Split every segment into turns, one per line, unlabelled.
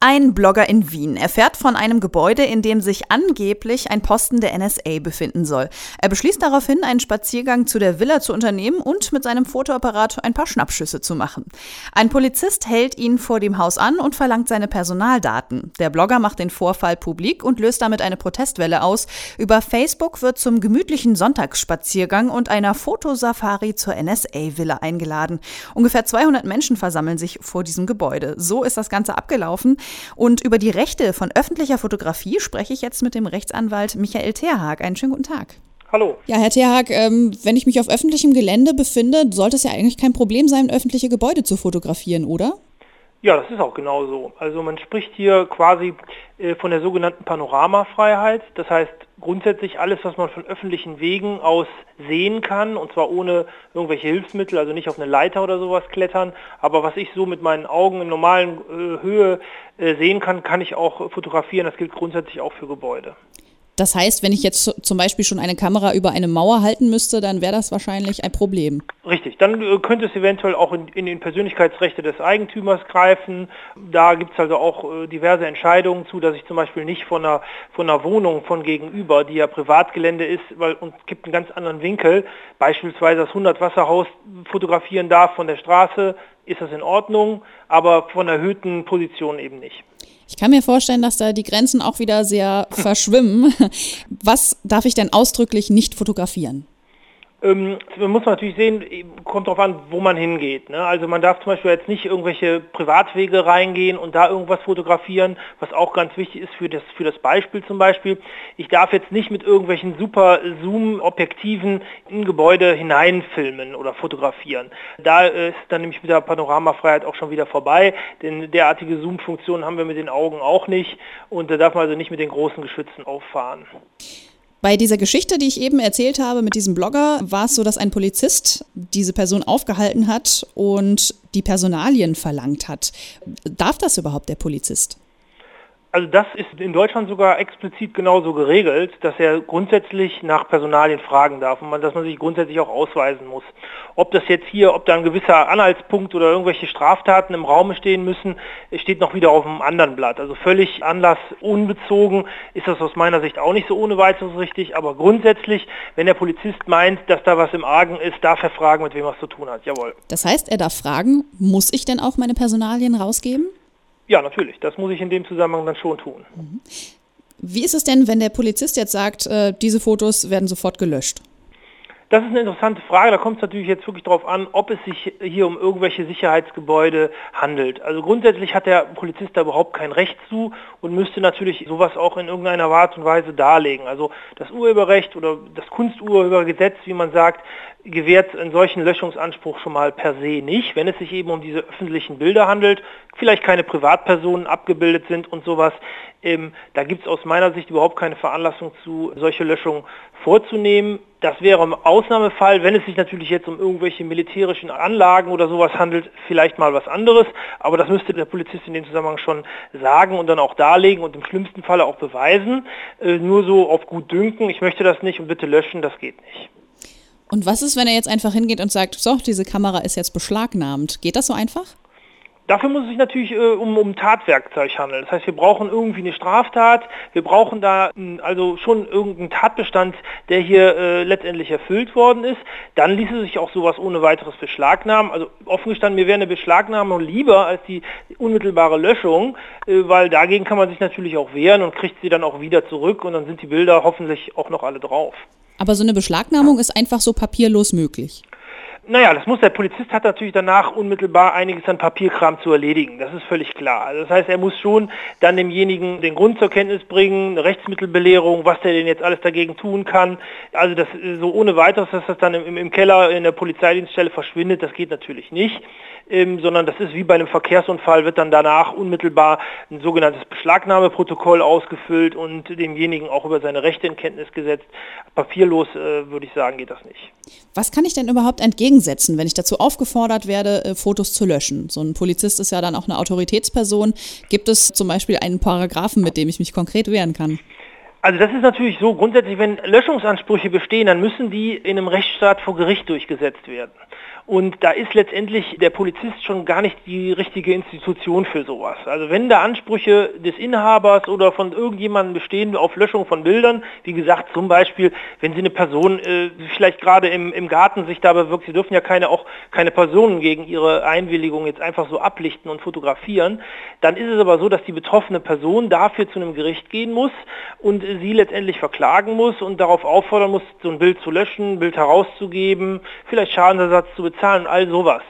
Ein Blogger in Wien erfährt von einem Gebäude, in dem sich angeblich ein Posten der NSA befinden soll. Er beschließt daraufhin, einen Spaziergang zu der Villa zu unternehmen und mit seinem Fotoapparat ein paar Schnappschüsse zu machen. Ein Polizist hält ihn vor dem Haus an und verlangt seine Personaldaten. Der Blogger macht den Vorfall publik und löst damit eine Protestwelle aus. Über Facebook wird zum gemütlichen Sonntagsspaziergang und einer Fotosafari zur NSA-Villa eingeladen. Ungefähr 200 Menschen versammeln sich vor diesem Gebäude. So ist das Ganze abgelaufen. Und über die Rechte von öffentlicher Fotografie spreche ich jetzt mit dem Rechtsanwalt Michael Terhag. Einen schönen guten Tag.
Hallo.
Ja, Herr Terhag, ähm, wenn ich mich auf öffentlichem Gelände befinde, sollte es ja eigentlich kein Problem sein, öffentliche Gebäude zu fotografieren, oder?
Ja, das ist auch genau so. Also man spricht hier quasi äh, von der sogenannten Panoramafreiheit. Das heißt grundsätzlich alles, was man von öffentlichen Wegen aus sehen kann, und zwar ohne irgendwelche Hilfsmittel, also nicht auf eine Leiter oder sowas klettern, aber was ich so mit meinen Augen in normalen äh, Höhe äh, sehen kann, kann ich auch fotografieren. Das gilt grundsätzlich auch für Gebäude.
Das heißt, wenn ich jetzt zum Beispiel schon eine Kamera über eine Mauer halten müsste, dann wäre das wahrscheinlich ein Problem.
Richtig, dann äh, könnte es eventuell auch in, in den Persönlichkeitsrechte des Eigentümers greifen. Da gibt es also auch äh, diverse Entscheidungen zu, dass ich zum Beispiel nicht von einer, von einer Wohnung von gegenüber, die ja Privatgelände ist, weil und gibt einen ganz anderen Winkel, beispielsweise das 100 Wasserhaus fotografieren darf von der Straße, ist das in Ordnung, aber von erhöhten Positionen eben nicht.
Ich kann mir vorstellen, dass da die Grenzen auch wieder sehr verschwimmen. Was darf ich denn ausdrücklich nicht fotografieren?
Ähm, man muss natürlich sehen, kommt darauf an, wo man hingeht. Ne? Also man darf zum Beispiel jetzt nicht irgendwelche Privatwege reingehen und da irgendwas fotografieren, was auch ganz wichtig ist für das, für das Beispiel zum Beispiel. Ich darf jetzt nicht mit irgendwelchen super Zoom-Objektiven in Gebäude hineinfilmen oder fotografieren. Da ist dann nämlich mit der Panoramafreiheit auch schon wieder vorbei, denn derartige Zoom-Funktionen haben wir mit den Augen auch nicht und da darf man also nicht mit den großen Geschützen auffahren.
Bei dieser Geschichte, die ich eben erzählt habe mit diesem Blogger, war es so, dass ein Polizist diese Person aufgehalten hat und die Personalien verlangt hat. Darf das überhaupt der Polizist?
Also das ist in Deutschland sogar explizit genauso geregelt, dass er grundsätzlich nach Personalien fragen darf und man, dass man sich grundsätzlich auch ausweisen muss. Ob das jetzt hier, ob da ein gewisser Anhaltspunkt oder irgendwelche Straftaten im Raum stehen müssen, steht noch wieder auf einem anderen Blatt. Also völlig anlassunbezogen ist das aus meiner Sicht auch nicht so ohne weiteres richtig, aber grundsätzlich, wenn der Polizist meint, dass da was im Argen ist, darf er fragen, mit wem er es zu tun hat. Jawohl.
Das heißt, er darf fragen, muss ich denn auch meine Personalien rausgeben?
Ja, natürlich. Das muss ich in dem Zusammenhang dann schon tun.
Wie ist es denn, wenn der Polizist jetzt sagt, äh, diese Fotos werden sofort gelöscht?
Das ist eine interessante Frage. Da kommt es natürlich jetzt wirklich darauf an, ob es sich hier um irgendwelche Sicherheitsgebäude handelt. Also grundsätzlich hat der Polizist da überhaupt kein Recht zu und müsste natürlich sowas auch in irgendeiner Art und Weise darlegen. Also das Urheberrecht oder das Kunsturhebergesetz, wie man sagt, gewährt einen solchen Löschungsanspruch schon mal per se nicht, wenn es sich eben um diese öffentlichen Bilder handelt, vielleicht keine Privatpersonen abgebildet sind und sowas. Ähm, da gibt es aus meiner Sicht überhaupt keine Veranlassung zu, solche Löschungen vorzunehmen. Das wäre im Ausnahmefall, wenn es sich natürlich jetzt um irgendwelche militärischen Anlagen oder sowas handelt, vielleicht mal was anderes. Aber das müsste der Polizist in dem Zusammenhang schon sagen und dann auch darlegen und im schlimmsten Falle auch beweisen. Äh, nur so auf gut dünken, ich möchte das nicht und bitte löschen, das geht nicht.
Und was ist, wenn er jetzt einfach hingeht und sagt, so, diese Kamera ist jetzt beschlagnahmt? Geht das so einfach?
Dafür muss es sich natürlich äh, um, um Tatwerkzeug handeln. Das heißt, wir brauchen irgendwie eine Straftat, wir brauchen da mh, also schon irgendeinen Tatbestand, der hier äh, letztendlich erfüllt worden ist. Dann ließe sich auch sowas ohne weiteres beschlagnahmen. Also offen gestanden, mir wäre eine Beschlagnahmung lieber als die unmittelbare Löschung, äh, weil dagegen kann man sich natürlich auch wehren und kriegt sie dann auch wieder zurück und dann sind die Bilder hoffentlich auch noch alle drauf.
Aber so eine Beschlagnahmung ist einfach so papierlos möglich.
Naja, das muss der Polizist hat natürlich danach unmittelbar einiges an Papierkram zu erledigen. Das ist völlig klar. Also das heißt, er muss schon dann demjenigen den Grund zur Kenntnis bringen, eine Rechtsmittelbelehrung, was der denn jetzt alles dagegen tun kann. Also das so ohne weiteres, dass das dann im, im Keller in der Polizeidienststelle verschwindet, das geht natürlich nicht. Ähm, sondern das ist wie bei einem Verkehrsunfall, wird dann danach unmittelbar ein sogenanntes Beschlagnahmeprotokoll ausgefüllt und demjenigen auch über seine Rechte in Kenntnis gesetzt. Papierlos äh, würde ich sagen, geht das nicht.
Was kann ich denn überhaupt entgegensetzen, wenn ich dazu aufgefordert werde, äh, Fotos zu löschen? So ein Polizist ist ja dann auch eine Autoritätsperson. Gibt es zum Beispiel einen Paragraphen, mit dem ich mich konkret wehren kann?
Also das ist natürlich so, grundsätzlich, wenn Löschungsansprüche bestehen, dann müssen die in einem Rechtsstaat vor Gericht durchgesetzt werden. Und da ist letztendlich der Polizist schon gar nicht die richtige Institution für sowas. Also wenn da Ansprüche des Inhabers oder von irgendjemandem bestehen auf Löschung von Bildern, wie gesagt, zum Beispiel, wenn Sie eine Person äh, vielleicht gerade im, im Garten sich da bewirkt, Sie dürfen ja keine auch keine Personen gegen ihre Einwilligung jetzt einfach so ablichten und fotografieren, dann ist es aber so, dass die betroffene Person dafür zu einem Gericht gehen muss und sie letztendlich verklagen muss und darauf auffordern muss, so ein Bild zu löschen, Bild herauszugeben, vielleicht Schadensersatz zu bezahlen und all sowas.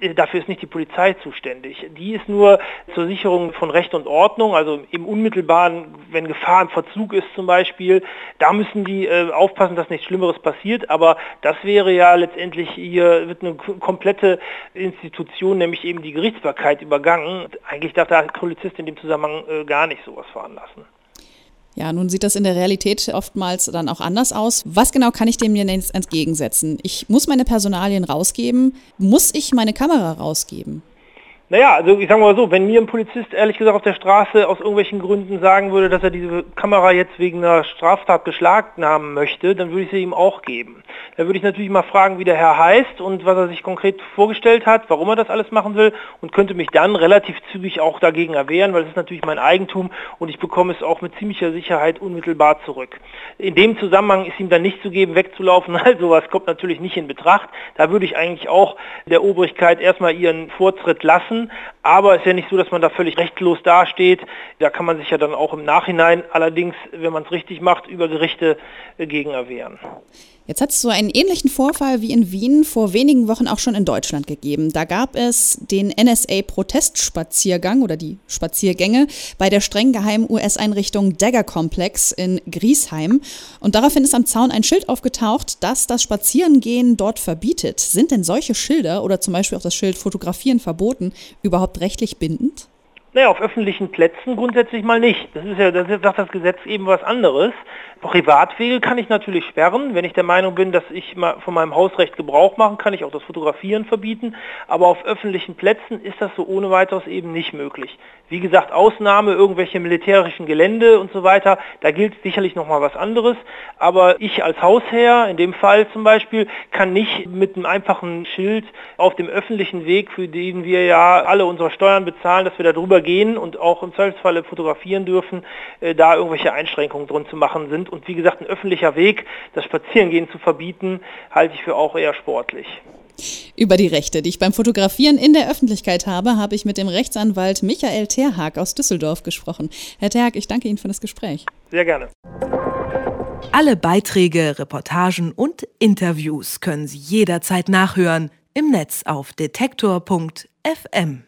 Äh, dafür ist nicht die Polizei zuständig. Die ist nur zur Sicherung von Recht und Ordnung, also im unmittelbaren, wenn Gefahr im Verzug ist zum Beispiel, da müssen die äh, aufpassen, dass nichts Schlimmeres passiert. Aber das wäre ja letztendlich hier wird eine komplette Institution, nämlich eben die Gerichtsbarkeit übergangen. Eigentlich darf der Polizist in dem Zusammenhang äh, gar nicht sowas veranlassen.
Ja, nun sieht das in der Realität oftmals dann auch anders aus. Was genau kann ich dem jetzt entgegensetzen? Ich muss meine Personalien rausgeben. Muss ich meine Kamera rausgeben?
Naja, also ich sage mal so, wenn mir ein Polizist ehrlich gesagt auf der Straße aus irgendwelchen Gründen sagen würde, dass er diese Kamera jetzt wegen einer Straftat beschlagnahmen möchte, dann würde ich sie ihm auch geben. Da würde ich natürlich mal fragen, wie der Herr heißt und was er sich konkret vorgestellt hat, warum er das alles machen will und könnte mich dann relativ zügig auch dagegen erwehren, weil es ist natürlich mein Eigentum und ich bekomme es auch mit ziemlicher Sicherheit unmittelbar zurück. In dem Zusammenhang ist ihm dann nicht zu geben, wegzulaufen, also was kommt natürlich nicht in Betracht. Da würde ich eigentlich auch der Obrigkeit erstmal ihren Vortritt lassen aber es ist ja nicht so, dass man da völlig rechtlos dasteht. Da kann man sich ja dann auch im Nachhinein allerdings, wenn man es richtig macht, über Gerichte äh, gegen erwehren.
Jetzt hat es so einen ähnlichen Vorfall wie in Wien vor wenigen Wochen auch schon in Deutschland gegeben. Da gab es den NSA-Protestspaziergang oder die Spaziergänge bei der streng geheimen US-Einrichtung Dagger Complex in Griesheim. Und daraufhin ist am Zaun ein Schild aufgetaucht, das das Spazierengehen dort verbietet. Sind denn solche Schilder oder zum Beispiel auch das Schild Fotografieren verboten überhaupt rechtlich bindend?
Naja, auf öffentlichen Plätzen grundsätzlich mal nicht. Das ist ja, das sagt das Gesetz eben was anderes. Privatwege kann ich natürlich sperren. Wenn ich der Meinung bin, dass ich von meinem Hausrecht Gebrauch machen kann, ich auch das Fotografieren verbieten. Aber auf öffentlichen Plätzen ist das so ohne weiteres eben nicht möglich. Wie gesagt, Ausnahme, irgendwelche militärischen Gelände und so weiter, da gilt sicherlich nochmal was anderes. Aber ich als Hausherr, in dem Fall zum Beispiel, kann nicht mit einem einfachen Schild auf dem öffentlichen Weg, für den wir ja alle unsere Steuern bezahlen, dass wir da drüber gehen und auch im Zweifelsfalle fotografieren dürfen, äh, da irgendwelche Einschränkungen drin zu machen sind und wie gesagt, ein öffentlicher Weg, das Spazierengehen zu verbieten, halte ich für auch eher sportlich.
Über die Rechte, die ich beim Fotografieren in der Öffentlichkeit habe, habe ich mit dem Rechtsanwalt Michael Terhag aus Düsseldorf gesprochen. Herr Terhag, ich danke Ihnen für das Gespräch.
Sehr gerne.
Alle Beiträge, Reportagen und Interviews können Sie jederzeit nachhören im Netz auf detektor.fm.